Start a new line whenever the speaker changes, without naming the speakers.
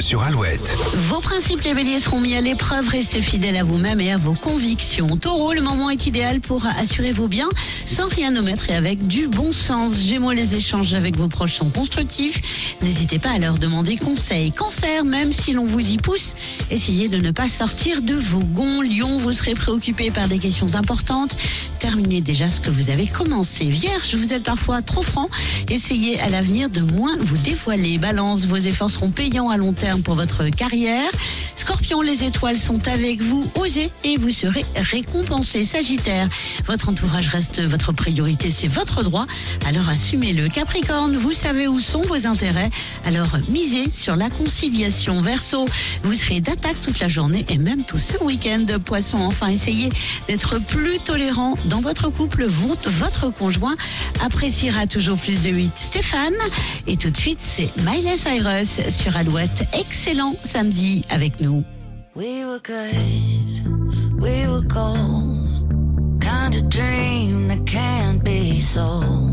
Sur Alouette.
Vos principes les béliers seront mis à l'épreuve, restez fidèles à vous-même et à vos convictions. Taureau, le moment est idéal pour assurer vos biens sans rien omettre et avec du bon sens. Gémeaux, les échanges avec vos proches sont constructifs. N'hésitez pas à leur demander conseil. Cancer, même si l'on vous y pousse, essayez de ne pas sortir de vos gonds. Lion, vous serez préoccupé par des questions importantes. Terminez déjà ce que vous avez commencé. Vierge, vous êtes parfois trop franc. Essayez à l'avenir de moins vous dévoiler. Balance, vos efforts seront à long terme pour votre carrière. Scorpion, les étoiles sont avec vous. Osez et vous serez récompensé. Sagittaire, votre entourage reste votre priorité, c'est votre droit. Alors assumez-le. Capricorne, vous savez où sont vos intérêts. Alors misez sur la conciliation. Verseau, vous serez d'attaque toute la journée et même tout ce week-end. Poisson, enfin essayez d'être plus tolérant dans votre couple. Votre conjoint appréciera toujours plus de 8. Stéphane, et tout de suite c'est Miley Cyrus sur Alouette. Excellent samedi avec nous.
We were good, we were gold. Kind of dream that can't be sold.